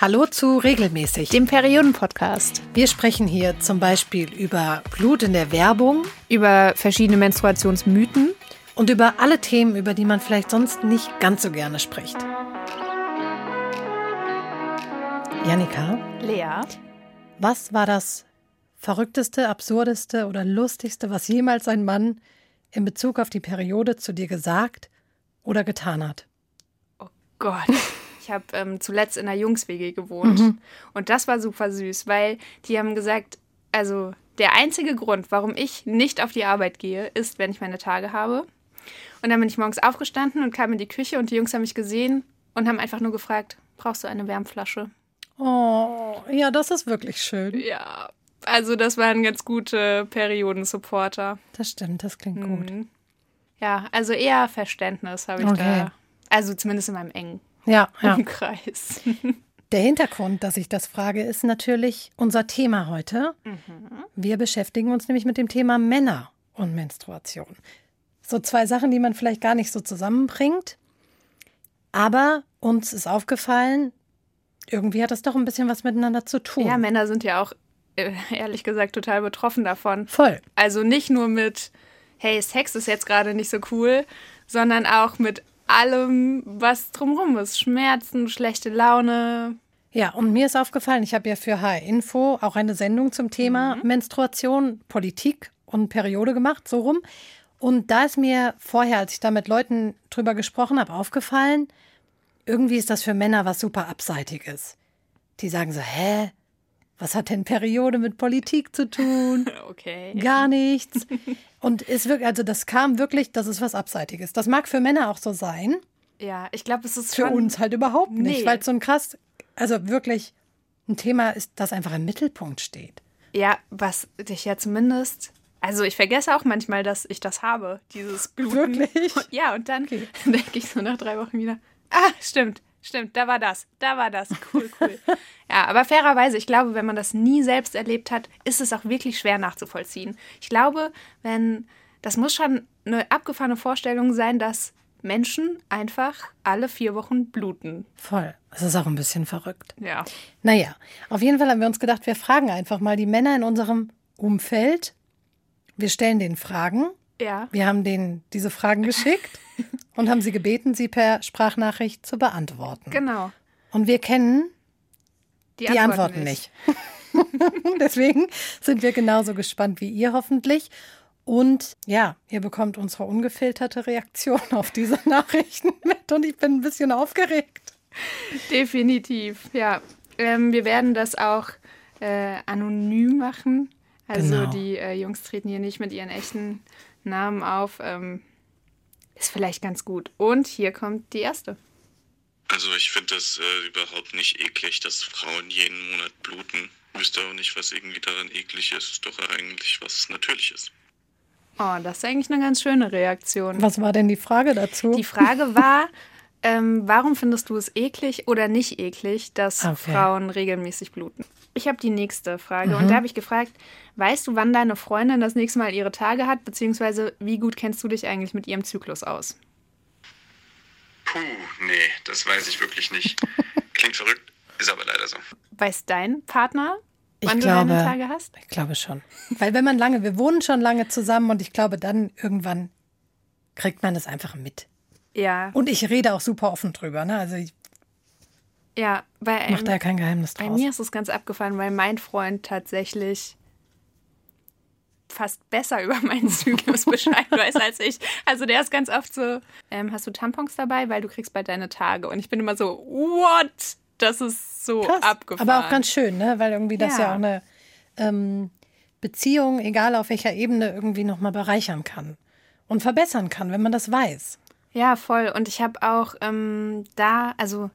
Hallo zu Regelmäßig, dem Perioden-Podcast. Wir sprechen hier zum Beispiel über Blut in der Werbung, über verschiedene Menstruationsmythen und über alle Themen, über die man vielleicht sonst nicht ganz so gerne spricht. Janika? Lea? Was war das verrückteste, absurdeste oder lustigste, was jemals ein Mann in Bezug auf die Periode zu dir gesagt oder getan hat? Oh Gott. Ich habe ähm, zuletzt in der Jungs-WG gewohnt. Mhm. Und das war super süß, weil die haben gesagt, also der einzige Grund, warum ich nicht auf die Arbeit gehe, ist, wenn ich meine Tage habe. Und dann bin ich morgens aufgestanden und kam in die Küche und die Jungs haben mich gesehen und haben einfach nur gefragt, brauchst du eine Wärmflasche? Oh, ja, das ist wirklich schön. Ja, also das waren ganz gute Periodensupporter. Das stimmt, das klingt mhm. gut. Ja, also eher Verständnis habe ich okay. da. Also zumindest in meinem engen ja, ja. Umkreis. Der Hintergrund, dass ich das frage, ist natürlich unser Thema heute. Mhm. Wir beschäftigen uns nämlich mit dem Thema Männer und Menstruation. So zwei Sachen, die man vielleicht gar nicht so zusammenbringt. Aber uns ist aufgefallen, irgendwie hat das doch ein bisschen was miteinander zu tun. Ja, Männer sind ja auch äh, ehrlich gesagt total betroffen davon. Voll. Also nicht nur mit, hey, Sex ist jetzt gerade nicht so cool, sondern auch mit allem, was drumherum ist. Schmerzen, schlechte Laune. Ja, und mir ist aufgefallen, ich habe ja für HR Info auch eine Sendung zum Thema mhm. Menstruation, Politik und Periode gemacht, so rum. Und da ist mir vorher, als ich da mit Leuten drüber gesprochen habe, aufgefallen, irgendwie ist das für Männer was super Abseitiges. Die sagen so, hä? Was hat denn Periode mit Politik zu tun? Okay. Gar nichts. Und es wirklich, also das kam wirklich, das ist was Abseitiges. Das mag für Männer auch so sein. Ja, ich glaube, es ist für uns halt überhaupt nicht, nee. weil es so ein krass, also wirklich ein Thema ist, das einfach im Mittelpunkt steht. Ja, was dich ja zumindest also ich vergesse auch manchmal, dass ich das habe, dieses Bluten. Wirklich? Ja, und dann okay. denke ich so nach drei Wochen wieder, ah, stimmt, stimmt, da war das, da war das, cool, cool. ja, aber fairerweise, ich glaube, wenn man das nie selbst erlebt hat, ist es auch wirklich schwer nachzuvollziehen. Ich glaube, wenn, das muss schon eine abgefahrene Vorstellung sein, dass Menschen einfach alle vier Wochen bluten. Voll. Das ist auch ein bisschen verrückt. Ja. Naja, auf jeden Fall haben wir uns gedacht, wir fragen einfach mal die Männer in unserem Umfeld. Wir stellen denen Fragen. Ja. Wir haben denen diese Fragen geschickt. und haben sie gebeten, sie per Sprachnachricht zu beantworten. Genau. Und wir kennen die, die Antworten, Antworten nicht. nicht. Deswegen sind wir genauso gespannt wie ihr hoffentlich. Und ja, ihr bekommt unsere ungefilterte Reaktion auf diese Nachrichten mit und ich bin ein bisschen aufgeregt. Definitiv, ja. Ähm, wir werden das auch äh, anonym machen. Also genau. die äh, Jungs treten hier nicht mit ihren echten Namen auf. Ähm, ist vielleicht ganz gut. Und hier kommt die erste. Also ich finde das äh, überhaupt nicht eklig, dass Frauen jeden Monat bluten. Ich wüsste auch nicht, was irgendwie daran eklig ist. Ist doch eigentlich was Natürliches. Oh, das ist eigentlich eine ganz schöne Reaktion. Was war denn die Frage dazu? Die Frage war, ähm, warum findest du es eklig oder nicht eklig, dass okay. Frauen regelmäßig bluten? Ich habe die nächste Frage mhm. und da habe ich gefragt, weißt du, wann deine Freundin das nächste Mal ihre Tage hat, beziehungsweise wie gut kennst du dich eigentlich mit ihrem Zyklus aus? Puh, nee, das weiß ich wirklich nicht. Klingt verrückt, ist aber leider so. Weiß dein Partner, wann ich du glaube, deine Tage hast? Ich glaube schon. Weil wenn man lange, wir wohnen schon lange zusammen und ich glaube, dann irgendwann kriegt man das einfach mit. Ja. Und ich rede auch super offen drüber. Ne? Also ich ja, bei macht da ja kein Geheimnis draus. Bei mir ist es ganz abgefallen, weil mein Freund tatsächlich fast besser über meinen Zyklus Bescheid weiß als ich. Also der ist ganz oft so, ähm, hast du Tampons dabei, weil du kriegst bald deine Tage. Und ich bin immer so, what? Das ist so Krass, abgefahren. Aber auch ganz schön, ne? Weil irgendwie das ja, ja auch eine ähm, Beziehung, egal auf welcher Ebene, irgendwie nochmal bereichern kann und verbessern kann, wenn man das weiß. Ja, voll. Und ich habe auch ähm, da, also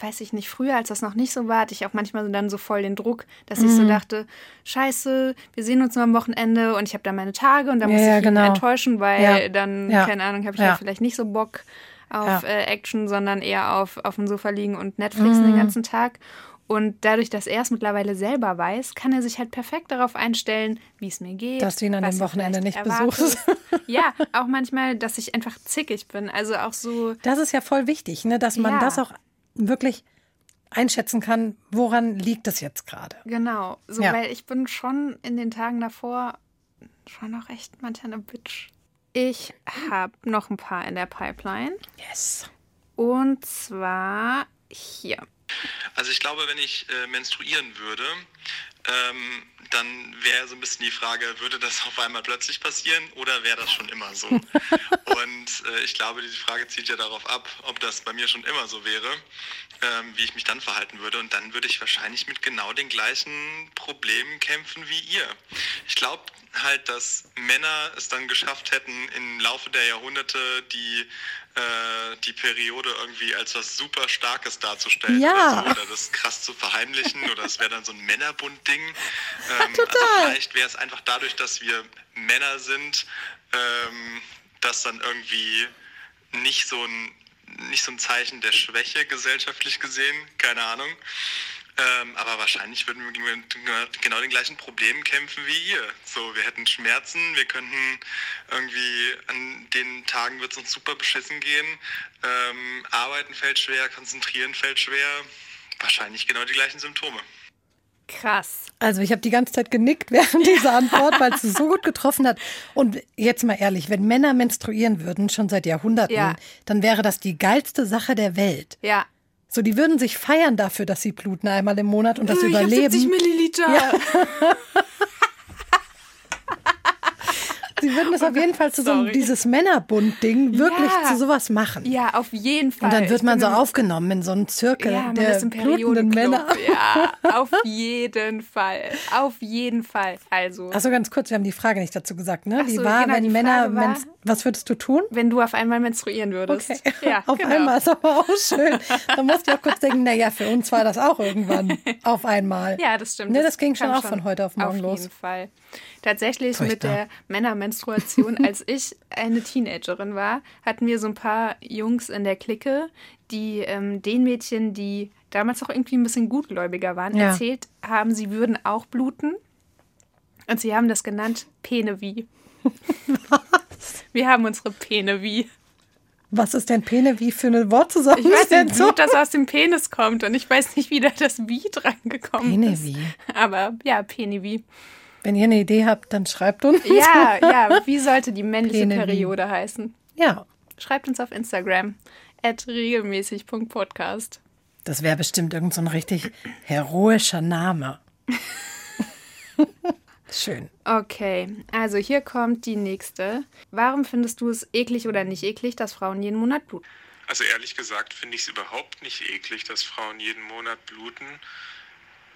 weiß ich nicht, früher, als das noch nicht so war, hatte ich auch manchmal dann so voll den Druck, dass mhm. ich so mhm. dachte, scheiße, wir sehen uns nur am Wochenende und ich habe da meine Tage und da muss ja, ich genau. ihn enttäuschen, weil ja. dann, ja. keine Ahnung, habe ich ja. vielleicht nicht so Bock auf äh, Action, sondern eher auf, auf dem Sofa liegen und Netflix mhm. den ganzen Tag. Und dadurch, dass er es mittlerweile selber weiß, kann er sich halt perfekt darauf einstellen, wie es mir geht. Dass du ihn an dem Wochenende nicht besuchst. ja, auch manchmal, dass ich einfach zickig bin. Also auch so. Das ist ja voll wichtig, ne? dass man ja. das auch wirklich einschätzen kann, woran liegt es jetzt gerade. Genau, so, Ja. weil ich bin schon in den Tagen davor schon noch echt manchmal eine Bitch. Ich habe noch ein paar in der Pipeline. Yes. Und zwar hier. Also ich glaube, wenn ich äh, menstruieren würde, ähm, dann wäre so ein bisschen die Frage, würde das auf einmal plötzlich passieren oder wäre das schon immer so? Und äh, ich glaube, diese Frage zielt ja darauf ab, ob das bei mir schon immer so wäre, ähm, wie ich mich dann verhalten würde. Und dann würde ich wahrscheinlich mit genau den gleichen Problemen kämpfen wie ihr. Ich glaube halt, dass Männer es dann geschafft hätten, im Laufe der Jahrhunderte die, die Periode irgendwie als was super Starkes darzustellen Ja. oder, so, oder das krass zu verheimlichen oder es wäre dann so ein Männerbund-Ding. Ähm, Total. Also vielleicht wäre es einfach dadurch, dass wir Männer sind, ähm, das dann irgendwie nicht so ein nicht so ein Zeichen der Schwäche gesellschaftlich gesehen, keine Ahnung. Ähm, aber wahrscheinlich würden wir mit genau den gleichen Problemen kämpfen wie ihr. So, wir hätten Schmerzen, wir könnten irgendwie an den Tagen wird es uns super beschissen gehen. Ähm, arbeiten fällt schwer, konzentrieren fällt schwer. Wahrscheinlich genau die gleichen Symptome. Krass. Also ich habe die ganze Zeit genickt während dieser Antwort, weil es so gut getroffen hat. Und jetzt mal ehrlich, wenn Männer menstruieren würden, schon seit Jahrhunderten, Ja. dann wäre das die geilste Sache der Welt. Ja. So, die würden sich feiern dafür, dass sie bluten einmal im Monat und das Äh, ich hab 70 überleben. Milliliter. Sie würden es auf jeden Fall zu so einem, dieses Männerbund-Ding wirklich Ja. zu sowas machen. Ja, auf jeden Fall. Und dann wird Ich man so aufgenommen in so einen Zirkel ja, der blutenden Männer. Ja, auf jeden Fall. Auf jeden Fall. Also, Achso, ganz kurz, wir haben die Frage nicht dazu gesagt, ne? Die so, war, genau, wenn die Männer, war- was würdest du tun? wenn du auf einmal menstruieren würdest. Okay, Ja, auf genau. einmal ist aber auch schön. Da musste ich auch kurz denken, naja, für uns war das auch irgendwann auf einmal. Ja, das stimmt. Ne, das ging schon auch von heute auf morgen auf los. jeden Fall. Tatsächlich mit Furchtbar. der Männermenstruation, als ich eine Teenagerin war, hatten wir so ein paar Jungs in der Clique, die ähm, den Mädchen, die damals auch irgendwie ein bisschen gutgläubiger waren, Ja. erzählt haben, sie würden auch bluten. Und sie haben das genannt Penevi. Wir haben unsere Penevi. Was ist denn Pene wie für eine Wortzusammensetzung? Ich weiß nicht, Blut, das aus dem Penis kommt und ich weiß nicht, wie da das Wie dran gekommen ist. Penevi. Aber ja, Penevi. Wenn ihr eine Idee habt, dann schreibt uns. Ja, ja, wie sollte die männliche Penevi. Periode heißen? Ja, Schreibt uns auf Instagram at regelmäßig.podcast. das wäre bestimmt irgend so ein richtig heroischer Name. Schön. Okay, also hier kommt die nächste. Warum findest du es eklig oder nicht eklig, dass Frauen jeden Monat bluten? Also ehrlich gesagt finde ich es überhaupt nicht eklig, dass Frauen jeden Monat bluten.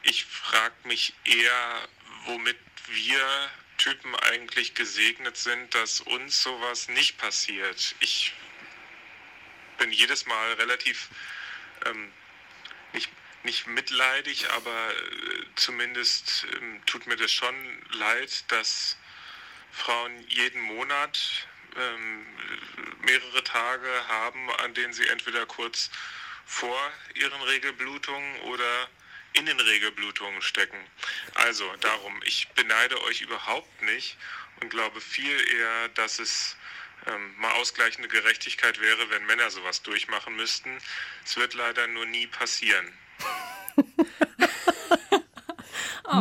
Ich frage mich eher, womit wir Typen eigentlich gesegnet sind, dass uns sowas nicht passiert. Ich bin jedes Mal relativ ähm, nicht, nicht mitleidig, aber äh, zumindest ähm, tut mir das schon leid, dass Frauen jeden Monat ähm, mehrere Tage haben, an denen sie entweder kurz vor ihren Regelblutungen oder in den Regelblutungen stecken. Also darum, ich beneide euch überhaupt nicht und glaube viel eher, dass es ähm, mal ausgleichende Gerechtigkeit wäre, wenn Männer sowas durchmachen müssten. Es wird leider nur nie passieren.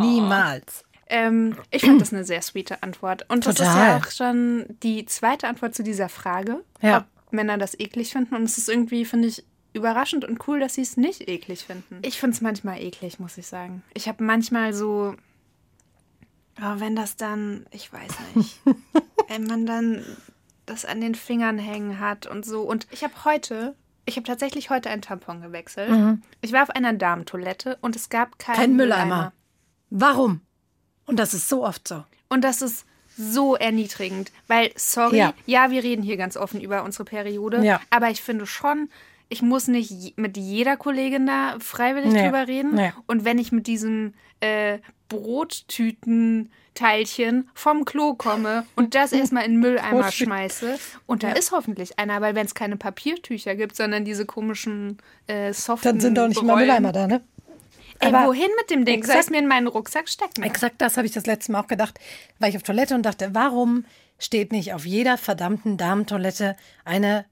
Niemals. Ähm, ich fand das eine sehr sweete Antwort. Und das ist Total. ja auch schon die zweite Antwort zu dieser Frage, Ja. ob Männer das eklig finden. Und es ist irgendwie, finde ich, überraschend und cool, dass sie es nicht eklig finden. Ich finde es manchmal eklig, muss ich sagen. Ich habe manchmal so, oh, wenn das dann, ich weiß nicht, wenn man dann das an den Fingern hängen hat und so. Und ich habe heute, ich habe tatsächlich heute einen Tampon gewechselt. Ich war auf einer Damentoilette und es gab keinen Mhm. Kein Mülleimer. Warum? Und das ist so oft so. Und das ist so erniedrigend, weil, sorry, Ja. ja. wir reden hier ganz offen über unsere Periode, Ja. aber ich finde schon, ich muss nicht mit jeder Kollegin da freiwillig Nee. drüber reden. Nee. Und wenn ich mit diesem äh, Brottütenteilchen vom Klo komme und das erstmal in den Mülleimer schmeiße, und da ist hoffentlich einer, weil wenn es keine Papiertücher gibt, sondern diese komischen äh, soften Dann sind doch nicht mal Rollen. Mülleimer da, ne? Ey, Aber wohin mit dem Ding? Soll exakt- es mir in meinen Rucksack stecken? Exakt das habe ich das letzte Mal auch gedacht. War ich auf Toilette und dachte, warum steht nicht auf jeder verdammten Damentoilette eine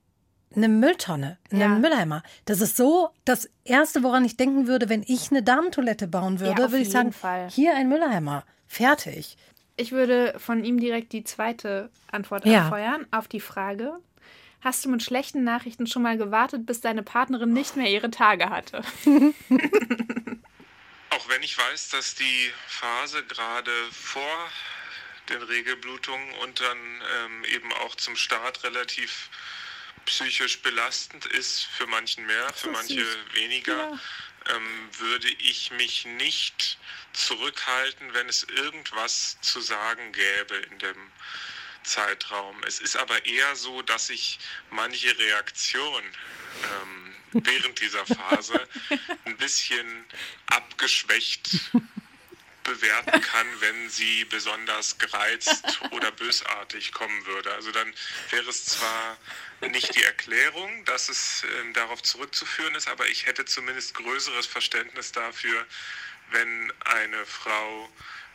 eine Mülltonne, einen Ja. Mülleimer. Das ist so das Erste, woran ich denken würde, wenn ich eine Damentoilette bauen würde, auf würde ich jeden sagen, Fall. hier ein Mülleimer. Fertig. Ich würde von ihm direkt die zweite Antwort Ja. anfeuern auf die Frage. Hast du mit schlechten Nachrichten schon mal gewartet, bis deine Partnerin nicht mehr ihre Tage hatte? Auch wenn ich weiß, dass die Phase gerade vor den Regelblutungen und dann ähm, eben auch zum Start relativ psychisch belastend ist, für manchen mehr, für manche weniger, ähm, würde ich mich nicht zurückhalten, wenn es irgendwas zu sagen gäbe in dem Zeitraum. Es ist aber eher so, dass ich manche Reaktion ähm, während dieser Phase ein bisschen abgeschwächt bewerten kann, wenn sie besonders gereizt oder bösartig kommen würde. Also dann wäre es zwar nicht die Erklärung, dass es ähm, darauf zurückzuführen ist, aber ich hätte zumindest größeres Verständnis dafür, wenn eine Frau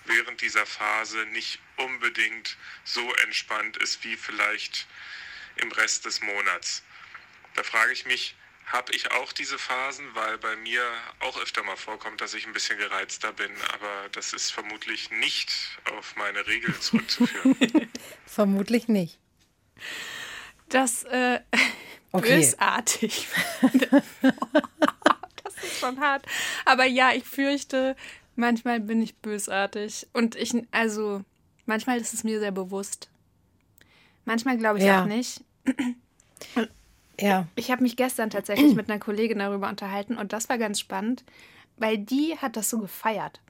während dieser Phase nicht unbedingt so entspannt ist wie vielleicht im Rest des Monats. Da frage ich mich, habe ich auch diese Phasen, weil bei mir auch öfter mal vorkommt, dass ich ein bisschen gereizter bin, aber das ist vermutlich nicht auf meine Regel zurückzuführen. Vermutlich nicht. Das äh, Okay. bösartig. das ist schon hart. Aber ja, ich fürchte, manchmal bin ich bösartig. Und ich, also, manchmal ist es mir sehr bewusst. Manchmal glaube ich Ja. auch nicht. Ja. Ich habe mich gestern tatsächlich mit einer Kollegin darüber unterhalten und das war ganz spannend, weil die hat das so gefeiert.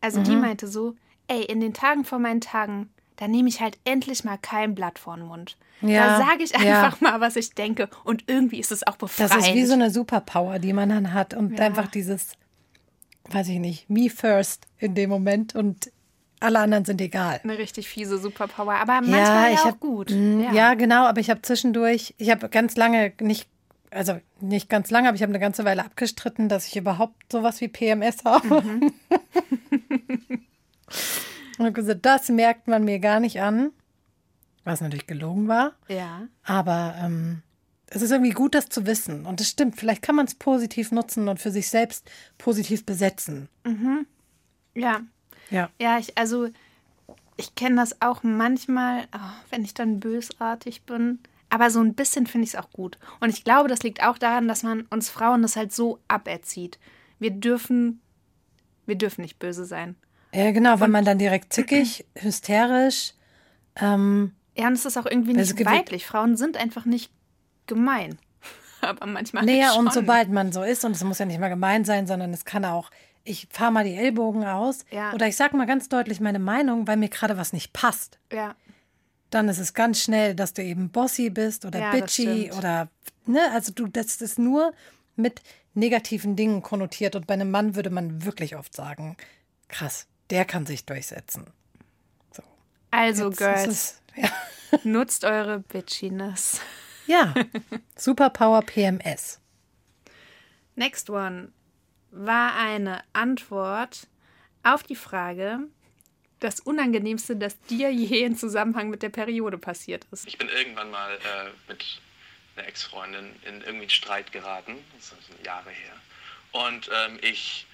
Also die Mhm. meinte so, ey, in den Tagen vor meinen Tagen, da nehme ich halt endlich mal kein Blatt vor den Mund. Ja, Da sage ich ja. einfach mal, was ich denke und irgendwie ist es auch befreiend. Das ist wie so eine Superpower, die man dann hat. Und Ja. einfach dieses, weiß ich nicht, me first in dem Moment und alle anderen sind egal. eine richtig fiese Superpower, aber manchmal ja, auch hab- gut. Mm, ja. genau, aber ich habe zwischendurch, ich habe ganz lange nicht, also nicht ganz lange, aber ich habe eine ganze Weile abgestritten, dass ich überhaupt sowas wie PMS habe. Mhm. Und habe gesagt, das merkt man mir gar nicht an, was natürlich gelogen war. ja. Aber ähm, es ist irgendwie gut, das zu wissen. Und es stimmt, vielleicht kann man es positiv nutzen und für sich selbst positiv besetzen. Ja. Ja. Ja, ich, also ich kenne das auch manchmal, oh, wenn ich dann bösartig bin. Aber so ein bisschen finde ich es auch gut. Und ich glaube, das liegt auch daran, dass man uns Frauen das halt so aberzieht. Wir dürfen, wir dürfen nicht böse sein. Ja, genau, weil man dann direkt zickig, hysterisch, ähm, Ja, und es ist auch irgendwie Also nicht weiblich. Frauen sind einfach nicht gemein. Aber manchmal Naja, schon. und sobald man so ist, und es muss ja nicht mal gemein sein, sondern es kann auch, ich fahre mal die Ellbogen aus Ja. oder ich sage mal ganz deutlich meine Meinung, weil mir gerade was nicht passt. Ja, Dann ist es ganz schnell, dass du eben bossy bist oder Ja, bitchy oder, ne, also du, das ist nur mit negativen Dingen konnotiert und bei einem Mann würde man wirklich oft sagen, krass, der kann sich durchsetzen. also Jetzt Girls, es- ja. nutzt eure Bitchiness. ja, Superpower PMS. Next one war eine Antwort auf die Frage, das Unangenehmste, das dir je in Zusammenhang mit der Periode passiert ist. Ich bin irgendwann mal äh, mit einer Ex-Freundin in irgendwie einen Streit geraten. Das ist schon Jahre her. Und ähm, ich,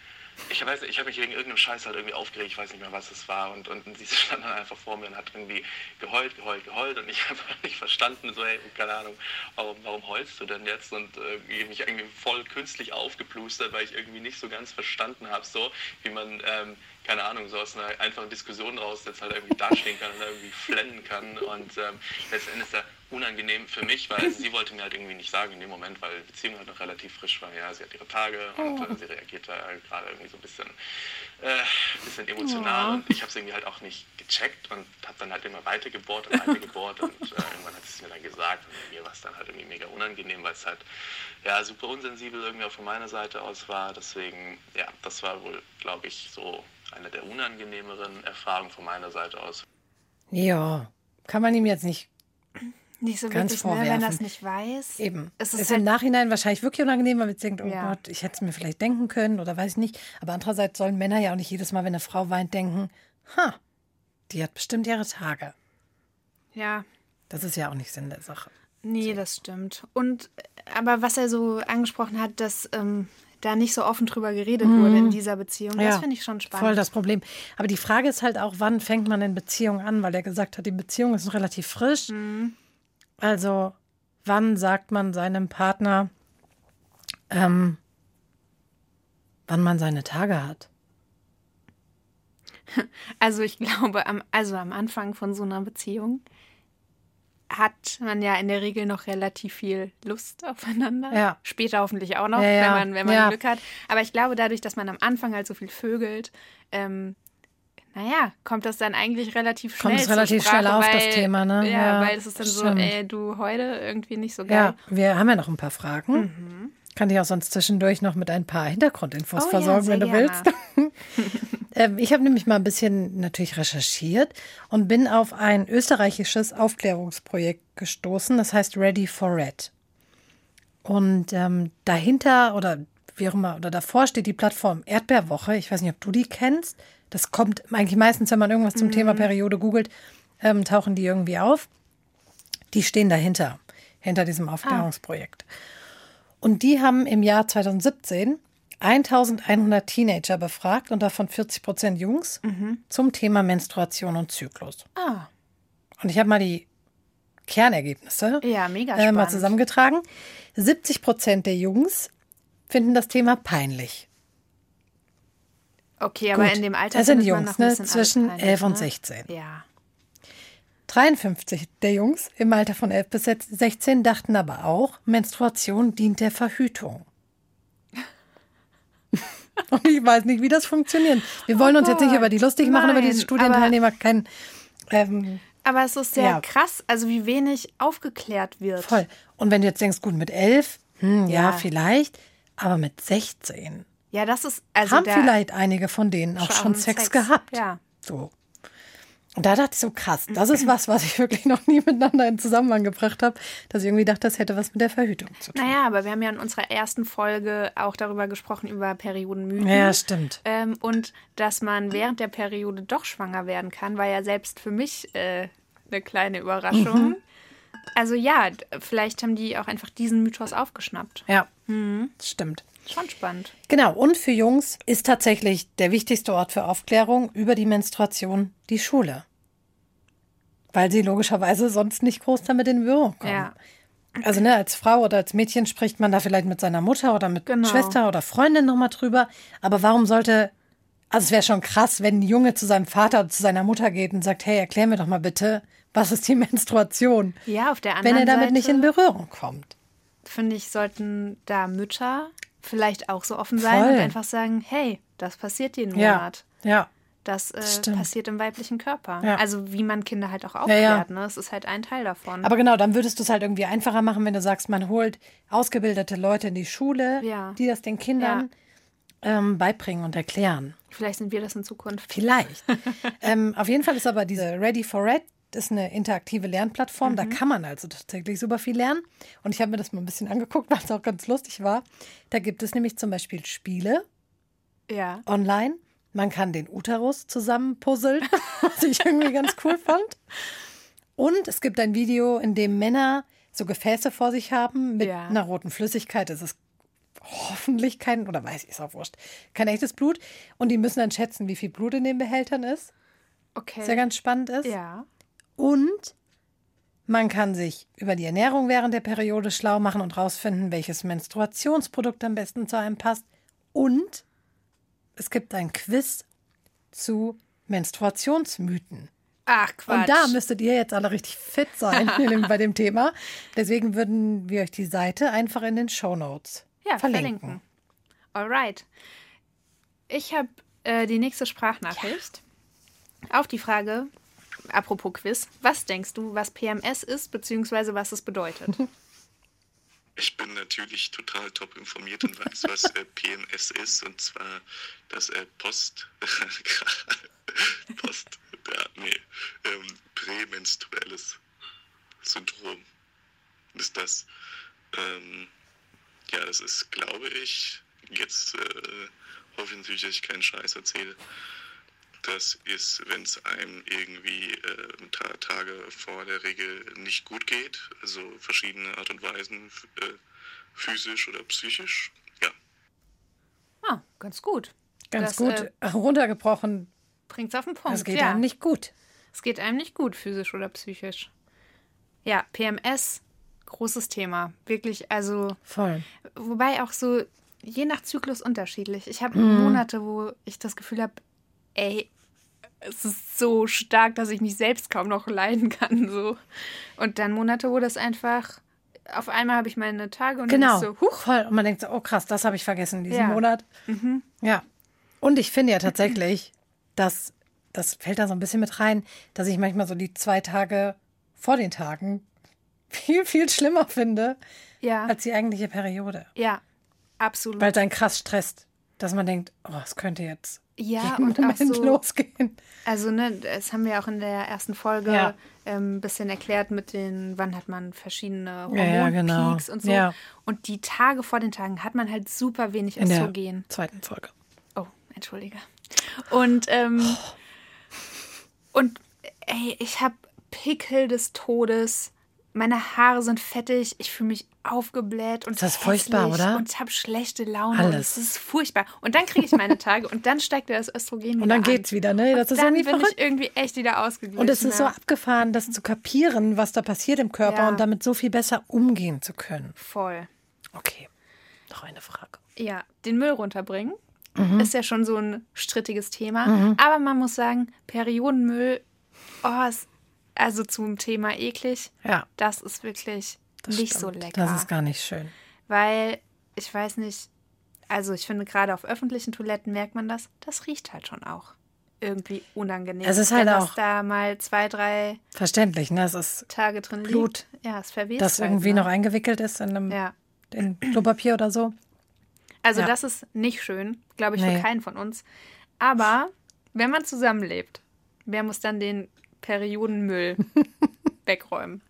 ich weiß ich habe mich wegen irgendeinem Scheiß halt irgendwie aufgeregt. Ich weiß nicht mehr, was es war. Und, und sie stand dann einfach vor mir und hat irgendwie geheult, geheult, geheult. Und ich habe nicht verstanden, so, hey, keine Ahnung, warum, warum heulst du denn jetzt? Und äh, mich irgendwie voll künstlich aufgeplustert, weil ich irgendwie nicht so ganz verstanden habe, so wie man, ähm, keine Ahnung, so aus einer einfachen Diskussion raus jetzt halt irgendwie dastehen kann und irgendwie flennen kann. Und ähm, letzten Endes da unangenehm für mich, weil sie wollte mir halt irgendwie nicht sagen in dem Moment, weil die Beziehung halt noch relativ frisch war. Ja, sie hat ihre Tage und äh, sie reagiert da gerade irgendwie so ein bisschen, äh, bisschen emotional. Und ich habe es irgendwie halt auch nicht gecheckt und habe dann halt immer weiter gebohrt und weiter gebohrt. und äh, irgendwann hat sie es mir dann gesagt und mir war es dann halt irgendwie mega unangenehm, weil es halt ja super unsensibel irgendwie auch von meiner Seite aus war. Deswegen, ja, das war wohl, glaube ich, so eine der unangenehmeren Erfahrungen von meiner Seite aus. Ja, kann man ihm jetzt nicht Nicht so Ganz wirklich, ne, wenn vorwerfen. es nicht weiß. Eben. Es ist ist im halt, Nachhinein wahrscheinlich wirklich unangenehm, weil man jetzt denkt, oh Ja. Gott, ich hätte es mir vielleicht denken können oder weiß ich nicht. Aber andererseits sollen Männer ja auch nicht jedes Mal, wenn eine Frau weint, denken, ha, die hat bestimmt ihre Tage. ja, Das ist ja auch nicht Sinn der Sache. Nee, das stimmt. Und aber was er so angesprochen hat, dass ähm, da nicht so offen drüber geredet mhm. wurde in dieser Beziehung, das ja, finde ich schon spannend. Voll das Problem. Aber die Frage ist halt auch, wann fängt man in Beziehung an? Weil er gesagt hat, die Beziehung ist noch relativ frisch. Mhm. Also, wann sagt man seinem Partner, ähm, wann man seine Tage hat? Also ich glaube, am, also am Anfang von so einer Beziehung hat man ja in der Regel noch relativ viel Lust aufeinander. Ja. Später hoffentlich auch noch, ja, ja. wenn man, wenn man. Glück hat. Aber ich glaube, dadurch, dass man am Anfang halt so viel vögelt, ähm, naja, kommt das dann eigentlich relativ schnell Kommt es relativ Sprache, schnell auf weil, das Thema, ne? Ja, weil es ist dann stimmt. so, ey, du heute irgendwie nicht so geil. Ja, wir haben ja noch ein paar Fragen. Mhm. Kann dich auch sonst zwischendurch noch mit ein paar Hintergrundinfos oh, versorgen, wenn du gerne. willst. Ähm, ich habe nämlich mal ein bisschen natürlich recherchiert und bin auf ein österreichisches Aufklärungsprojekt gestoßen, das heißt Ready for Red. Und ähm, dahinter oder wie auch immer, oder davor steht die Plattform Erdbeerwoche. Ich weiß nicht, ob du die kennst. Das kommt eigentlich meistens, wenn man irgendwas zum mhm. Thema Periode googelt, ähm, tauchen die irgendwie auf. Die stehen dahinter, hinter diesem Aufklärungsprojekt. Ah. Und die haben im Jahr 2017 1100 Teenager befragt und davon 40 Prozent Jungs mhm. zum Thema Menstruation und Zyklus. Ah. Und ich habe mal die Kernergebnisse ja, mega äh, mal zusammengetragen. 70 Prozent der Jungs finden das Thema peinlich. Okay, aber Gut. in dem Alter das sind Jungs, ne? zwischen 11 und 16. Ne? Ja. 53 der Jungs im Alter von 11 bis 16 dachten aber auch, Menstruation dient der Verhütung. Und ich weiß nicht, wie das funktioniert. Wir wollen oh uns jetzt nicht über die lustig machen, aber diese Studienteilnehmer kein. Ähm, aber es ist sehr ja. krass, also wie wenig aufgeklärt wird. Voll. Und wenn du jetzt denkst, gut, mit 11, hm, ja. ja. vielleicht, aber mit 16. Ja, das ist. Also haben vielleicht einige von denen auch schon Sex, Sex gehabt. Ja. So. Und da dachte ich so, krass, das ist was, was ich wirklich noch nie miteinander in Zusammenhang gebracht habe, dass ich irgendwie dachte, das hätte was mit der Verhütung zu tun. Naja, aber wir haben ja in unserer ersten Folge auch darüber gesprochen, über Periodenmythen. Ja, stimmt. Ähm, und dass man während der Periode doch schwanger werden kann, war ja selbst für mich äh, eine kleine Überraschung. Mhm. Also ja, vielleicht haben die auch einfach diesen Mythos aufgeschnappt. Ja, mhm. stimmt. Schon spannend. Genau, und für Jungs ist tatsächlich der wichtigste Ort für Aufklärung über die Menstruation die Schule weil sie logischerweise sonst nicht groß damit in Berührung kommen. Ja. Also ne, als Frau oder als Mädchen spricht man da vielleicht mit seiner Mutter oder mit genau. Schwester oder Freundin nochmal drüber. Aber warum sollte, also es wäre schon krass, wenn ein Junge zu seinem Vater oder zu seiner Mutter geht und sagt, hey, erklär mir doch mal bitte, was ist die Menstruation? Ja, auf der anderen Seite. Wenn er damit nicht in Berührung kommt. Finde ich, sollten da Mütter vielleicht auch so offen sein Voll. und einfach sagen, hey, das passiert jeden Monat. Ja, ja. Das äh, passiert im weiblichen Körper. Ja. Also wie man Kinder halt auch aufklärt. Ja. Ne? Das ist halt ein Teil davon. Aber genau, dann würdest du es halt irgendwie einfacher machen, wenn du sagst, man holt ausgebildete Leute in die Schule, die das den Kindern ähm, beibringen und erklären. Vielleicht sind wir das in Zukunft. Vielleicht. ähm, auf jeden Fall ist aber diese Ready for Red das ist eine interaktive Lernplattform. Mhm. Da kann man also tatsächlich super viel lernen. Und ich habe mir das mal ein bisschen angeguckt, weil es auch ganz lustig war. Da gibt es nämlich zum Beispiel Spiele ja. online. Man kann den Uterus zusammenpuzzeln, was ich irgendwie ganz cool fand. Und es gibt ein Video, in dem Männer so Gefäße vor sich haben mit ja. einer roten Flüssigkeit. Es ist hoffentlich kein, oder weiß ich, ist auch wurscht, kein echtes Blut. Und die müssen dann schätzen, wie viel Blut in den Behältern ist. Okay. Was ja ganz spannend ist. Ja. Und man kann sich über die Ernährung während der Periode schlau machen und rausfinden, welches Menstruationsprodukt am besten zu einem passt. Und es gibt ein Quiz zu Menstruationsmythen. Ach Quatsch. Und da müsstet ihr jetzt alle richtig fit sein bei dem Thema. Deswegen würden wir euch die Seite einfach in den Show Notes ja, verlinken. verlinken. Alright. Ich habe äh, die nächste Sprachnachricht. Ja. Auf die Frage, apropos Quiz, was denkst du, was PMS ist, beziehungsweise was es bedeutet? Ich bin natürlich total top informiert und weiß, was äh, PMS ist, und zwar das äh, Post, Post, ja, nee, ähm, prämenstruelles Syndrom ist das. Ähm, ja, das ist, glaube ich, jetzt äh, hoffe ich natürlich, dass ich keinen Scheiß erzähle. Das ist, wenn es einem irgendwie äh, ta Tage vor der Regel nicht gut geht, also verschiedene Art und Weisen, äh, physisch oder psychisch. Ja. Ah, ganz gut. Ganz Das, gut äh, runtergebrochen. Bringt's auf den Punkt. Es geht ja. einem nicht gut. Es geht einem nicht gut, physisch oder psychisch. Ja, PMS, großes Thema. Wirklich, also, Voll. wobei auch so je nach Zyklus unterschiedlich. Ich habe Mhm. Monate, wo ich das Gefühl habe, ey, es ist so stark, dass ich mich selbst kaum noch leiden kann. So. Und dann Monate, wo das einfach, auf einmal habe ich meine Tage und Genau. dann ist so, huch, Voll. Und man denkt so, oh krass, das habe ich vergessen diesen Ja. Mhm. Monat. Ja. Und ich finde ja tatsächlich, dass das fällt da so ein bisschen mit rein, dass ich manchmal so die zwei Tage vor den Tagen viel, viel schlimmer finde ja, als die eigentliche Periode. ja, absolut. Weil es einen krass stresst, dass man denkt, oh, es könnte jetzt ja, und auch Moment so, losgehen. Also, ne, das haben wir auch in der ersten Folge Ja. ähm, ein bisschen erklärt mit den, wann hat man verschiedene Ja, ja, genau. Hormonpeaks und so. Ja. Und die Tage vor den Tagen hat man halt super wenig In der Östrogen. zweiten Folge. Oh, entschuldige. Und, ähm, und ey, ich habe Pickel des Todes. Meine Haare sind fettig. Ich fühle mich aufgebläht und Ist das furchtbar, oder? Und ich habe schlechte Laune. Alles. Es ist furchtbar. Und dann kriege ich meine Tage und dann steigt das Östrogen wieder Und dann an. geht's wieder, ne? Das Und ist dann irgendwie bin verrückt. ich irgendwie echt wieder ausgeglichen. Und es ist so abgefahren, das zu kapieren, was da passiert im Körper Ja. und damit so viel besser umgehen zu können. voll. Okay, noch eine Frage. Ja, den Müll runterbringen Mhm. ist ja schon so ein strittiges Thema. Aber man muss sagen, Periodenmüll, oh, ist also zum Thema eklig, Ja, das ist wirklich das nicht stimmt. so lecker. Das ist gar nicht schön. weil ich weiß nicht, also ich finde gerade auf öffentlichen Toiletten merkt man das, das riecht halt schon auch irgendwie unangenehm. Es ist halt Wenn auch- da mal zwei, drei Verständlich, ne? Es ist, Tage drin Blut, liegt. Ja, es verwest das halt, irgendwie ne? noch eingewickelt ist in einem Ja. in Klopapier oder so. Also Ja. das ist nicht schön, glaube ich, Nee. für keinen von uns. Aber wenn man zusammenlebt, wer muss dann den Periodenmüll wegräumen?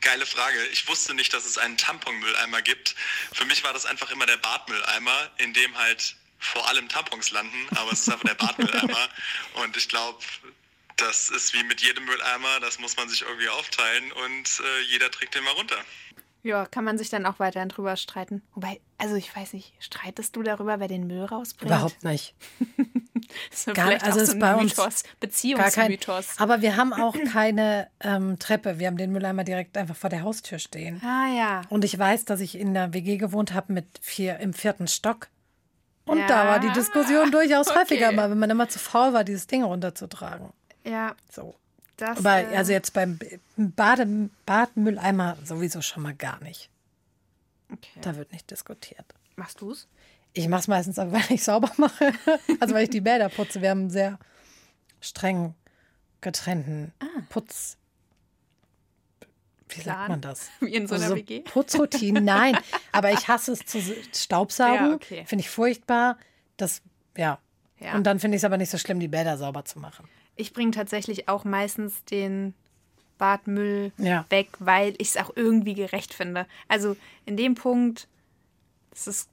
Geile Frage. Ich wusste nicht, dass es einen Tamponmülleimer gibt. Für mich war das einfach immer der Badmülleimer, in dem halt vor allem Tampons landen, aber es ist einfach der Badmülleimer. Und ich glaube, das ist wie mit jedem Mülleimer, das muss man sich irgendwie aufteilen und äh, jeder trägt den mal runter. Ja, kann man sich dann auch weiterhin drüber streiten. Wobei, also ich weiß nicht, streitest du darüber, wer den Müll rausbringt? Überhaupt nicht. Das ist Gar- vielleicht also auch so ein bei uns Mythos, kein, Beziehungsmythos. aber wir haben auch keine ähm, Treppe. Wir haben den Mülleimer direkt einfach vor der Haustür stehen. Ah ja. Und ich weiß, dass ich in der WG gewohnt habe mit vier im vierten Stock. Und Ja. da war die Diskussion durchaus Okay. häufiger mal, wenn man immer zu faul war, dieses Ding runterzutragen. Ja, So. Das. Aber äh, also jetzt beim Bade, Badmülleimer sowieso schon mal gar nicht. okay. Da wird nicht diskutiert. Machst du's? Ich mache es meistens, weil ich sauber mache. Also weil ich die Bäder putze. Wir haben einen sehr streng getrennten Ah. Putz. Wie sagt Plan? man das? Wie in so einer Also WG? Putzroutinen, nein. Aber ich hasse es zu staubsaugen. Ja, okay. Finde ich furchtbar. Das, ja. Ja. Und dann finde ich es aber nicht so schlimm, die Bäder sauber zu machen. Ich bringe tatsächlich auch meistens den Badmüll Ja. weg, weil ich es auch irgendwie gerecht finde. Also in dem Punkt, das ist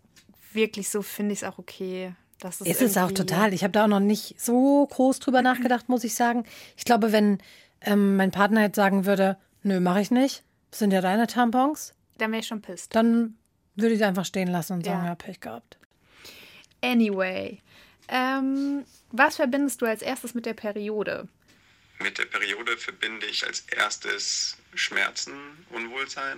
wirklich so, finde ich es auch okay. Das ist Ist es auch total. Ich habe da auch noch nicht so groß drüber nachgedacht, muss ich sagen. Ich glaube, wenn ähm, mein Partner jetzt sagen würde, nö, mache ich nicht, das sind ja deine Tampons, Dann wäre ich schon pisst. dann würde ich es einfach stehen lassen und sagen, Ja. ja, Pech gehabt. Anyway, ähm, was verbindest du als erstes mit der Periode? Mit der Periode verbinde ich als erstes Schmerzen, Unwohlsein.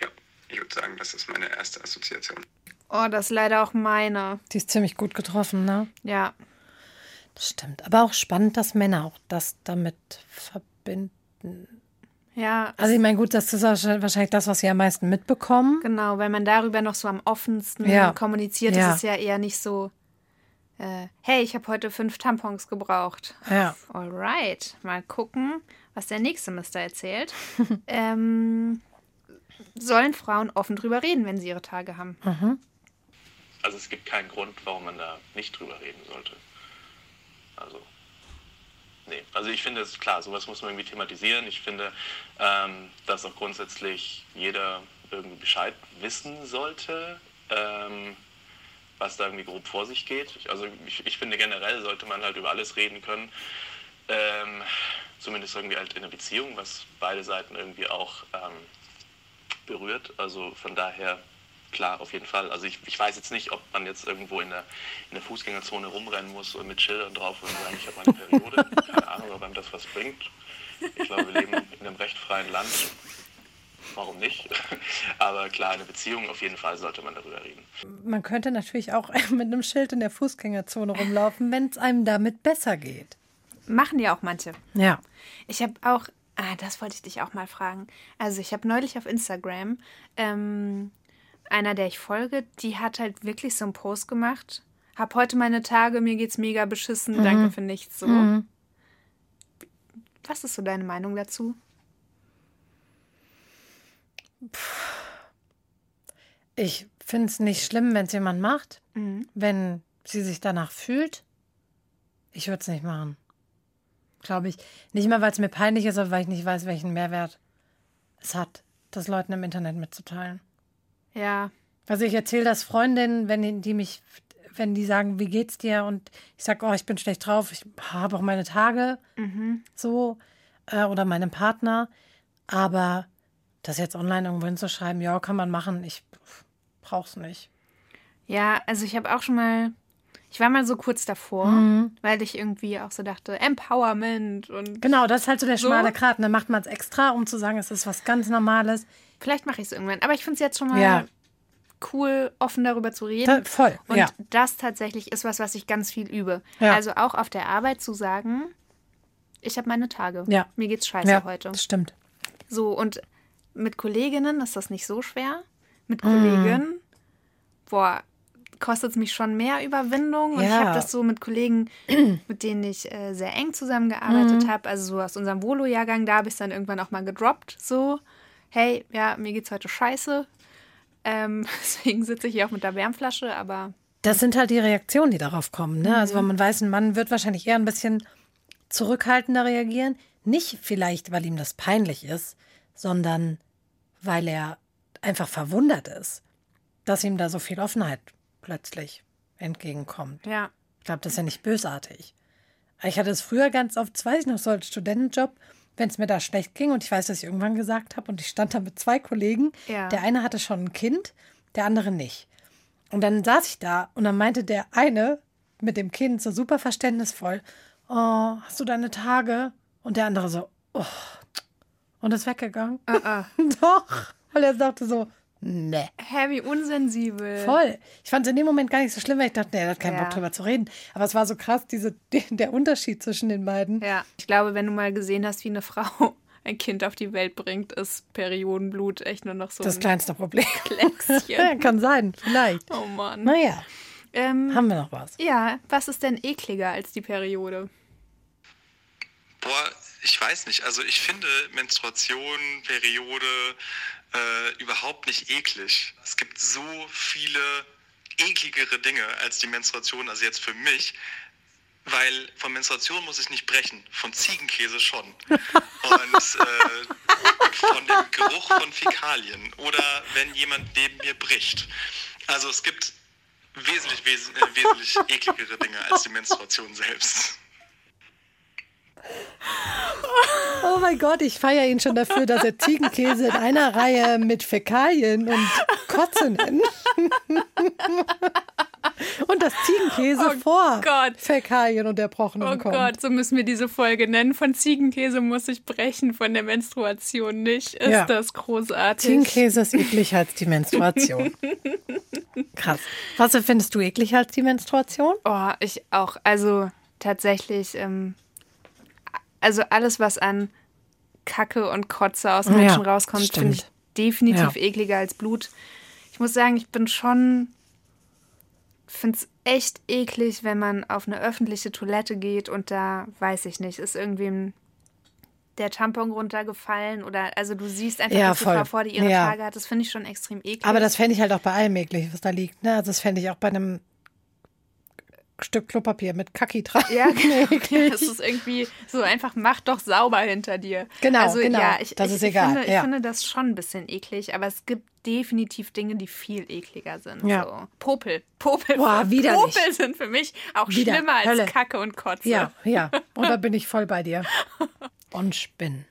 Ja, ich würde sagen, das ist meine erste Assoziation. Oh, das ist leider auch meine. Die ist ziemlich gut getroffen, ne? Ja, Das stimmt. Aber auch spannend, dass Männer auch das damit verbinden. Ja, Also ich meine, gut, das ist wahrscheinlich das, was sie am meisten mitbekommen. genau, weil man darüber noch so am offensten Ja. kommuniziert. Ja. Das ist ja eher nicht so, äh, hey, ich habe heute fünf Tampons gebraucht. Ja. Alright, mal gucken, was der nächste Mister erzählt. ähm, sollen Frauen offen drüber reden, wenn sie ihre Tage haben? Also es gibt keinen Grund, warum man da nicht drüber reden sollte. Also, nee. Also ich finde es klar, sowas muss man irgendwie thematisieren. Ich finde, ähm, dass auch grundsätzlich jeder irgendwie Bescheid wissen sollte. Ähm, was da irgendwie grob vor sich geht. Also ich, ich finde generell sollte man halt über alles reden können. Ähm, zumindest irgendwie halt in einer Beziehung, was beide Seiten irgendwie auch ähm, berührt. Also von daher klar, auf jeden Fall. Also ich, ich weiß jetzt nicht, ob man jetzt irgendwo in der, in der Fußgängerzone rumrennen muss und mit Schildern drauf und sagen, ich habe meine Periode. Keine Ahnung, ob einem das was bringt. Ich glaube, wir leben in einem recht freien Land. Warum nicht? Aber klar, eine Beziehung auf jeden Fall sollte man darüber reden. Man könnte natürlich auch mit einem Schild in der Fußgängerzone rumlaufen, wenn es einem damit besser geht. Machen ja auch manche. Ja. Ich habe auch, ah, das wollte ich dich auch mal fragen. Also ich habe neulich auf Instagram ähm, einer, der ich folge, die hat halt wirklich so einen Post gemacht. Hab heute meine Tage, mir geht's mega beschissen, Mhm. danke für nichts so. Was ist so deine Meinung dazu? Ich finde es nicht schlimm, wenn es jemand macht, Mhm. wenn sie sich danach fühlt. Ich würde es nicht machen. Glaube ich. Nicht mal, weil es mir peinlich ist, aber weil ich nicht weiß, welchen Mehrwert es hat, das Leuten im Internet mitzuteilen. Ja, Also ich erzähle das Freundinnen, wenn die- mich, wenn die sagen, wie geht's dir? Und ich sage, oh, ich bin schlecht drauf, ich habe auch meine Tage, so, äh, oder meinem Partner. Aber das jetzt online irgendwo hinzuschreiben, ja, kann man machen, ich brauch's nicht. ja, also ich habe auch schon mal, ich war mal so kurz davor, Mhm. weil ich irgendwie auch so dachte, Empowerment und Genau, das ist halt so der So? schmale Grat. Und dann macht man es extra, um zu sagen, es ist was ganz Normales. Vielleicht mache ich es irgendwann. Aber ich finde es jetzt schon mal Ja. cool, offen darüber zu reden. Da, voll, Und ja. das tatsächlich ist was, was ich ganz viel übe. Ja. Also auch auf der Arbeit zu sagen, ich habe meine Tage. Ja. Mir geht's scheiße Ja, heute. das stimmt. So, und mit Kolleginnen ist das nicht so schwer. Mit Mhm. Kolleginnen, boah, kostet es mich schon mehr Überwindung. Und ich Ja. habe das so mit Kollegen, mit denen ich äh, sehr eng zusammengearbeitet Mhm. habe, also so aus unserem Volo-Jahrgang, da habe ich dann irgendwann auch mal gedroppt. So, hey, ja, mir geht's heute scheiße. Ähm, deswegen sitze ich hier auch mit der Wärmflasche, aber Das sind halt die Reaktionen, die darauf kommen. Ne? Also wenn man weiß, ein Mann wird wahrscheinlich eher ein bisschen zurückhaltender reagieren. Nicht vielleicht, weil ihm das peinlich ist, sondern weil er einfach verwundert ist, dass ihm da so viel Offenheit plötzlich entgegenkommt. ja. Ich glaube, das ist ja nicht bösartig. Ich hatte es früher ganz oft, weiß ich noch, so als Studentenjob, wenn es mir da schlecht ging und ich weiß, dass ich irgendwann gesagt habe und ich stand da mit zwei Kollegen. Ja. Der eine hatte schon ein Kind, der andere nicht. Und dann saß ich da und dann meinte der eine mit dem Kind so super verständnisvoll, oh, hast du deine Tage? Und der andere so, oh, und ist weggegangen. Uh Doch, weil er sagte so, ne. Hä, wie unsensibel. Voll. Ich fand es in dem Moment gar nicht so schlimm, weil ich dachte, nee, er hat keinen Ja. Bock drüber zu reden. Aber es war so krass, diese, der Unterschied zwischen den beiden. Ja, ich glaube, wenn du mal gesehen hast, wie eine Frau ein Kind auf die Welt bringt, ist Periodenblut echt nur noch so Das ein kleinste Problem. Kleckschen. Kann sein, vielleicht. Oh Mann. Naja, Ähm, haben wir noch was? ja, was ist denn ekliger als die Periode? Ich weiß nicht. Also ich finde Menstruation, Periode äh, überhaupt nicht eklig. Es gibt so viele ekligere Dinge als die Menstruation, also jetzt für mich. Weil von Menstruation muss ich nicht brechen, von Ziegenkäse schon. Und äh, von dem Geruch von Fäkalien oder wenn jemand neben mir bricht. Also es gibt wesentlich, wes äh, wesentlich ekligere Dinge als die Menstruation selbst. Oh mein Gott, ich feiere ihn schon dafür, dass er Ziegenkäse in einer Reihe mit Fäkalien und Kotze nennt. Und das Ziegenkäse Oh vor Gott. Fäkalien und Erbrochenen Oh kommt. Gott, so müssen wir diese Folge nennen. Von Ziegenkäse muss ich brechen, von der Menstruation nicht. Ist Ja. das großartig. Ziegenkäse ist ekliger als die Menstruation. Krass. Was findest du ekliger als die Menstruation? Oh, ich auch. Also tatsächlich, ähm, also alles, was an Kacke und Kotze aus Ja, Menschen rauskommt, stimmt. finde ich definitiv Ja. ekliger als Blut. Ich muss sagen, ich bin schon, finde es echt eklig, wenn man auf eine öffentliche Toilette geht und da, weiß ich nicht, ist irgendwem der Tampon runtergefallen oder, also du siehst einfach, Ja, dass die. Frau vor dir ihre Ja. Tage hat. Das finde ich schon extrem eklig. Aber das fände ich halt auch bei allem eklig, was da liegt. Ne? Also das fände ich auch bei einem Stück Klopapier mit Kaki dran. Ja, genau. das ist irgendwie so einfach, mach doch sauber hinter dir. Genau, also, genau. Ja, ich, das ich, ist egal. Ich finde, ja. ich finde das schon ein bisschen eklig, aber es gibt definitiv Dinge, die viel ekliger sind. Ja. So. Popel. Popel. Boah, widerlich. Popel sind für mich auch Wieder. schlimmer als Hölle. Kacke und Kotze. ja, ja. Und da bin ich voll bei dir. Und Spinnen.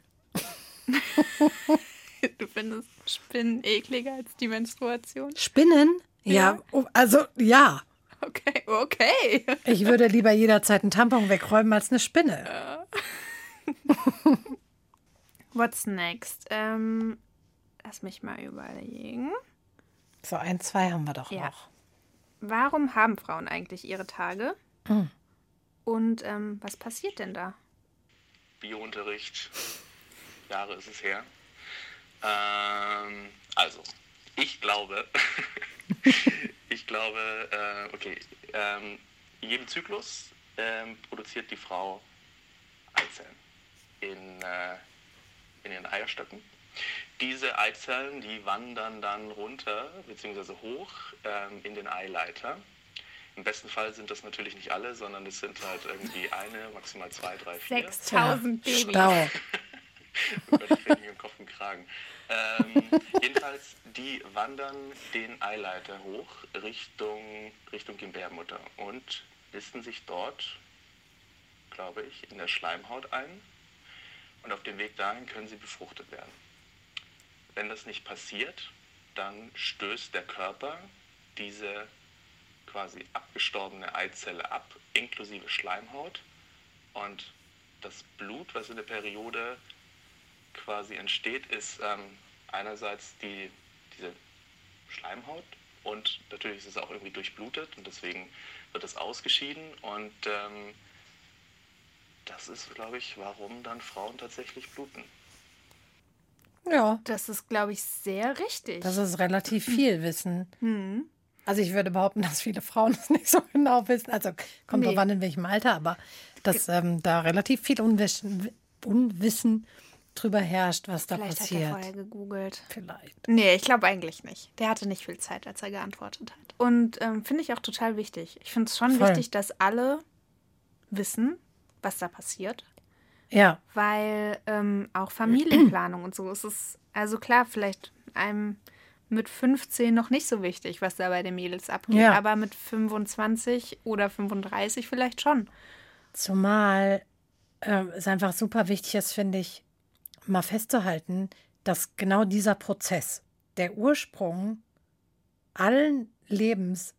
Du findest Spinnen ekliger als die Menstruation? Spinnen? Ja, Ja. oh, also ja. Okay, okay. Ich würde lieber jederzeit einen Tampon wegräumen als eine Spinne. What's next? Ähm, lass mich mal überlegen. So ein, zwei haben wir doch Ja. noch. Warum haben Frauen eigentlich ihre Tage? Hm. Und ähm, was passiert denn da? Biounterricht. Jahre ist es her. Ähm, also, ich glaube, glaube, äh, okay, ähm, jedem Zyklus ähm, produziert die Frau Eizellen in, äh, in ihren Eierstöcken. Diese Eizellen, die wandern dann runter bzw. hoch ähm, in den Eileiter. Im besten Fall sind das natürlich nicht alle, sondern es sind halt irgendwie eine, maximal zwei, drei, vier. 6000 Ja, Babys. Stau. Oh Gott, ich werde mir im Kopf und Kragen. Ähm, jedenfalls, die wandern den Eileiter hoch Richtung, Richtung Gebärmutter und listen sich dort, glaube ich, in der Schleimhaut ein. Und auf dem Weg dahin können sie befruchtet werden. Wenn das nicht passiert, dann stößt der Körper diese quasi abgestorbene Eizelle ab, inklusive Schleimhaut. Und das Blut, was in der Periode quasi entsteht, ist ähm, einerseits die, diese Schleimhaut und natürlich ist es auch irgendwie durchblutet und deswegen wird es ausgeschieden und ähm, das ist, glaube ich, warum dann Frauen tatsächlich bluten. Ja, Das ist, glaube ich, sehr richtig. das ist relativ viel Wissen. Hm. Also ich würde behaupten, dass viele Frauen das nicht so genau wissen. Also kommt Nee. drauf an, in welchem Alter, aber dass ähm, da relativ viel Unwissen, Unwissen drüber herrscht, was da Vielleicht hat er passiert. vorher gegoogelt. Vielleicht. Nee, ich glaube eigentlich nicht. Der hatte nicht viel Zeit, als er geantwortet hat. Und ähm, finde ich auch total wichtig. Ich finde es schon Voll. wichtig, dass alle wissen, was da passiert. Ja, Weil ähm, auch Familienplanung und so ist es, also klar, vielleicht einem mit 15 noch nicht so wichtig, was da bei den Mädels abgeht, Ja. aber mit 25 oder 35 vielleicht schon. zumal ähm, es einfach super wichtig ist, finde ich, mal festzuhalten, dass genau dieser Prozess der Ursprung allen Lebens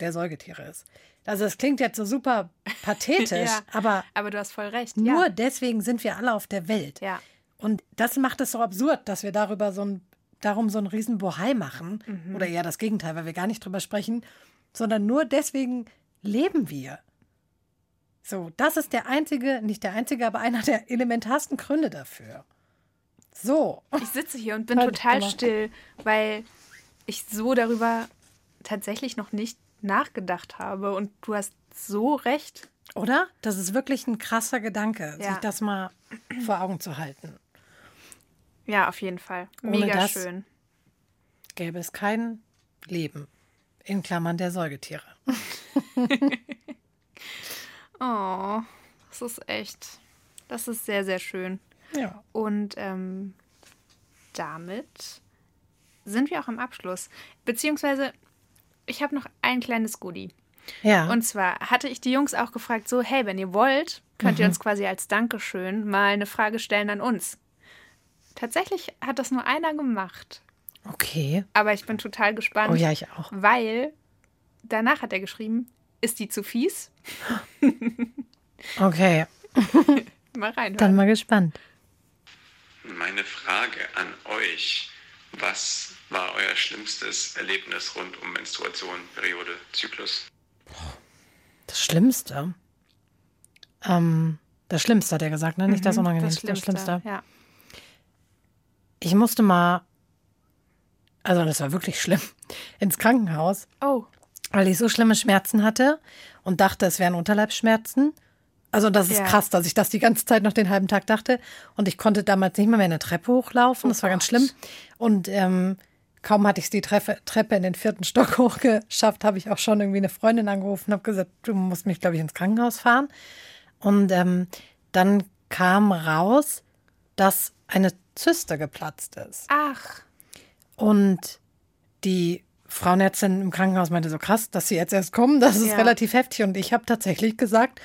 der Säugetiere ist. Also es klingt jetzt so super pathetisch, Ja. aber Aber du hast voll recht. nur ja. deswegen sind wir alle auf der Welt. Ja. Und das macht es so absurd, dass wir darüber so ein, darum so einen riesen Bohai machen. Mhm. Oder eher das Gegenteil, weil wir gar nicht drüber sprechen, sondern nur deswegen leben wir. So, das ist der einzige, nicht der einzige, aber einer der elementarsten Gründe dafür. So. Ich sitze hier und bin Halt, total still, weil ich so darüber tatsächlich noch nicht nachgedacht habe. Und du hast so recht. Oder? Das ist wirklich ein krasser Gedanke, Ja. sich das mal vor Augen zu halten. Ja, auf jeden Fall. Mega schön. Gäbe es kein Leben. In Klammern der Säugetiere. Oh, das ist echt. Das ist sehr, sehr schön. Ja. Und ähm, damit sind wir auch am Abschluss. Beziehungsweise, ich habe noch ein kleines Goodie. Ja. Und zwar hatte ich die Jungs auch gefragt, so, hey, wenn ihr wollt, könnt Mhm. ihr uns quasi als Dankeschön mal eine Frage stellen an uns. Tatsächlich hat das nur einer gemacht. okay. Aber ich bin total gespannt. Oh ja, ich auch. Weil danach hat er geschrieben, ist die zu fies? Okay. Mal rein. Dann mal gespannt. Meine Frage an euch, was war euer schlimmstes Erlebnis rund um Menstruation, Periode, Zyklus? Das Schlimmste. Ähm, das Schlimmste hat er gesagt, ne? Nicht das Unangenehmste, Mhm, das das Schlimmste. Ja. Ich musste mal, also das war wirklich schlimm, ins Krankenhaus, Oh, weil ich so schlimme Schmerzen hatte und dachte, es wären Unterleibsschmerzen. Also das ist Ja. krass, dass ich das die ganze Zeit noch den halben Tag dachte. Und ich konnte damals nicht mal mehr eine Treppe hochlaufen. Oh das war ganz Gott. schlimm. Und ähm, kaum hatte ich die Treppe, Treppe in den vierten Stock hochgeschafft, habe ich auch schon irgendwie eine Freundin angerufen und habe gesagt, du musst mich, glaube ich, ins Krankenhaus fahren. Und ähm, dann kam raus, dass eine Zyste geplatzt ist. Ach. Und die Frauenärztin im Krankenhaus meinte so krass, dass sie jetzt erst kommen, das ist Ja. relativ heftig. Und ich habe tatsächlich gesagt,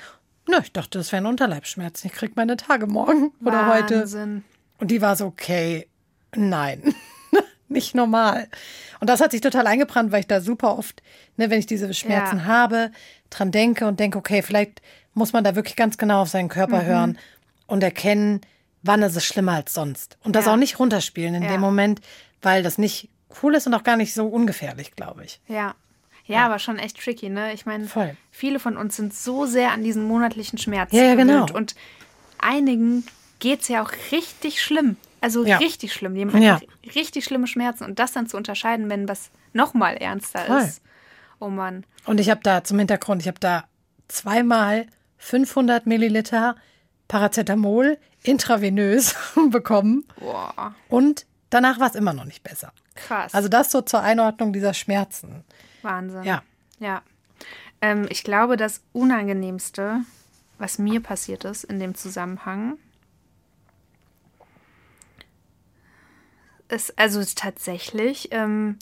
na, ich dachte, das wären Unterleibsschmerzen. Ich krieg meine Tage morgen oder heute. Und die war so, okay, nein, nicht normal. Und das hat sich total eingebrannt, weil ich da super oft, ne, wenn ich diese Schmerzen Ja. habe, dran denke und denke, okay, vielleicht muss man da wirklich ganz genau auf seinen Mhm. Körper hören und erkennen, wann ist es schlimmer als sonst. Und das Ja. auch nicht runterspielen in Ja. dem Moment, weil das nicht cool ist und auch gar nicht so ungefährlich, glaube ich. Ja. Ja, aber schon echt tricky, ne? Ich meine, viele von uns sind so sehr an diesen monatlichen Schmerzen Ja, ja, genau. Und einigen geht es ja auch richtig schlimm. Also Ja. richtig schlimm. Die haben Ja. richtig schlimme Schmerzen. Und das dann zu unterscheiden, wenn was nochmal ernster Voll. ist. Oh Mann. Und ich habe da zum Hintergrund, ich habe da zweimal 500 Milliliter Paracetamol intravenös bekommen Boah, und danach war es immer noch nicht besser. krass. Also das so zur Einordnung dieser Schmerzen. Wahnsinn. Ja. Ja. Ähm, ich glaube, das Unangenehmste, was mir passiert ist in dem Zusammenhang, ist also tatsächlich ähm,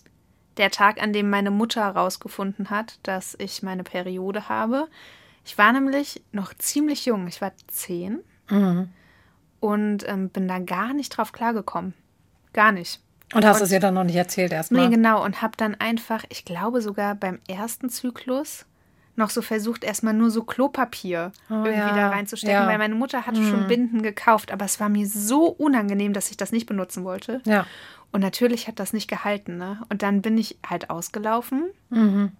der Tag, an dem meine Mutter herausgefunden hat, dass ich meine Periode habe. Ich war nämlich noch ziemlich jung. Ich war zehn und ähm, bin da gar nicht drauf klargekommen. Gar nicht. Und hast es ihr dann noch nicht erzählt erstmal? Nee, genau. Und habe dann einfach, ich glaube sogar beim ersten Zyklus, noch so versucht, erstmal nur so Klopapier irgendwie ja. da reinzustecken, Ja. weil meine Mutter hatte schon Binden gekauft, aber es war mir so unangenehm, dass ich das nicht benutzen wollte. Ja. Und natürlich hat das nicht gehalten, ne? Und dann bin ich halt ausgelaufen Mhm.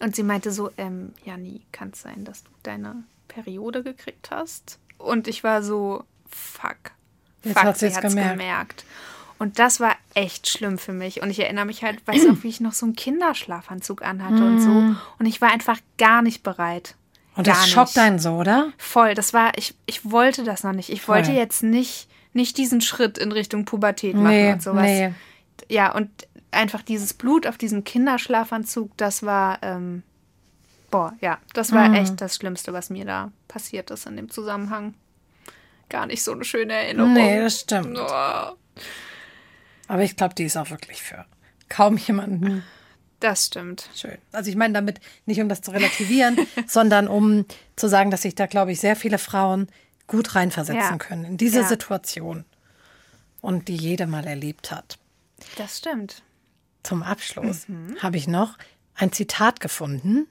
und sie meinte so, ähm, Jani, kann es sein, dass du deine Periode gekriegt hast? Und ich war so, fuck. Jetzt fuck, hat sie hat's gemerkt. gemerkt. Und das war echt schlimm für mich. Und ich erinnere mich halt, weiß auch, wie ich noch so einen Kinderschlafanzug anhatte und so. Und ich war einfach gar nicht bereit. Mhm. Und gar das schockt einen so, oder? Voll, das war, ich, ich wollte das noch nicht. Ich Voll. wollte jetzt nicht, nicht diesen Schritt in Richtung Pubertät machen Nee, und sowas. nee. Ja, und einfach dieses Blut auf diesem Kinderschlafanzug, das war, ähm, boah, ja, das Mhm. war echt das Schlimmste, was mir da passiert ist in dem Zusammenhang. Gar nicht so eine schöne Erinnerung. Nee, das stimmt. Oh, Aber ich glaube, die ist auch wirklich für kaum jemanden das stimmt. schön. Also ich meine damit nicht, um das zu relativieren, sondern um zu sagen, dass sich da, glaube ich, sehr viele Frauen gut reinversetzen Ja. können in diese Ja. Situation und die jede mal erlebt hat. Das stimmt. Zum Abschluss Mhm. habe ich noch ein Zitat gefunden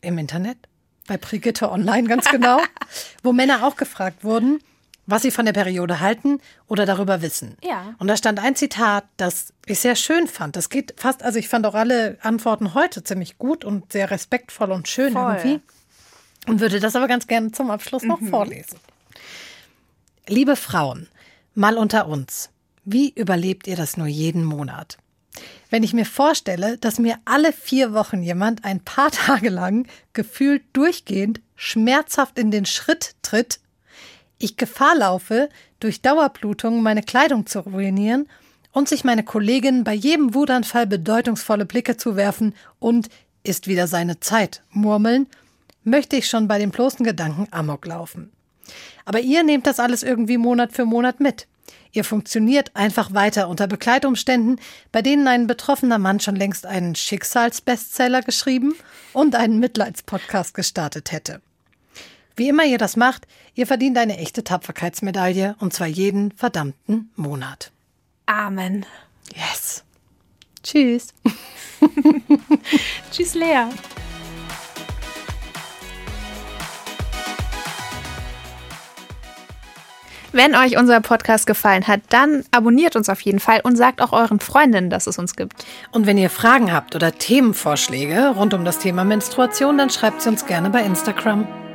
im Internet, bei Brigitte Online ganz genau, wo Männer auch gefragt wurden, was sie von der Periode halten oder darüber wissen. Ja. Und da stand ein Zitat, das ich sehr schön fand. Das geht fast, also ich fand auch alle Antworten heute ziemlich gut und sehr respektvoll und schön Voll. irgendwie. Und würde das aber ganz gerne zum Abschluss noch vorlesen. Liebe Frauen, mal unter uns. Wie überlebt ihr das nur jeden Monat? Wenn ich mir vorstelle, dass mir alle vier Wochen jemand ein paar Tage lang gefühlt durchgehend schmerzhaft in den Schritt tritt, ich Gefahr laufe, durch Dauerblutung meine Kleidung zu ruinieren und sich meine Kollegin bei jedem Wutanfall bedeutungsvolle Blicke zu werfen und ist wieder seine Zeit murmeln, möchte ich schon bei dem bloßen Gedanken Amok laufen. Aber ihr nehmt das alles irgendwie Monat für Monat mit. Ihr funktioniert einfach weiter unter Begleitumständen, bei denen ein betroffener Mann schon längst einen Schicksalsbestseller geschrieben und einen Mitleidspodcast gestartet hätte. Wie immer ihr das macht, ihr verdient eine echte Tapferkeitsmedaille und zwar jeden verdammten Monat. Amen. Yes. Tschüss. Tschüss, Lea. Wenn euch unser Podcast gefallen hat, dann abonniert uns auf jeden Fall und sagt auch euren Freundinnen, dass es uns gibt. Und wenn ihr Fragen habt oder Themenvorschläge rund um das Thema Menstruation, dann schreibt sie uns gerne bei Instagram.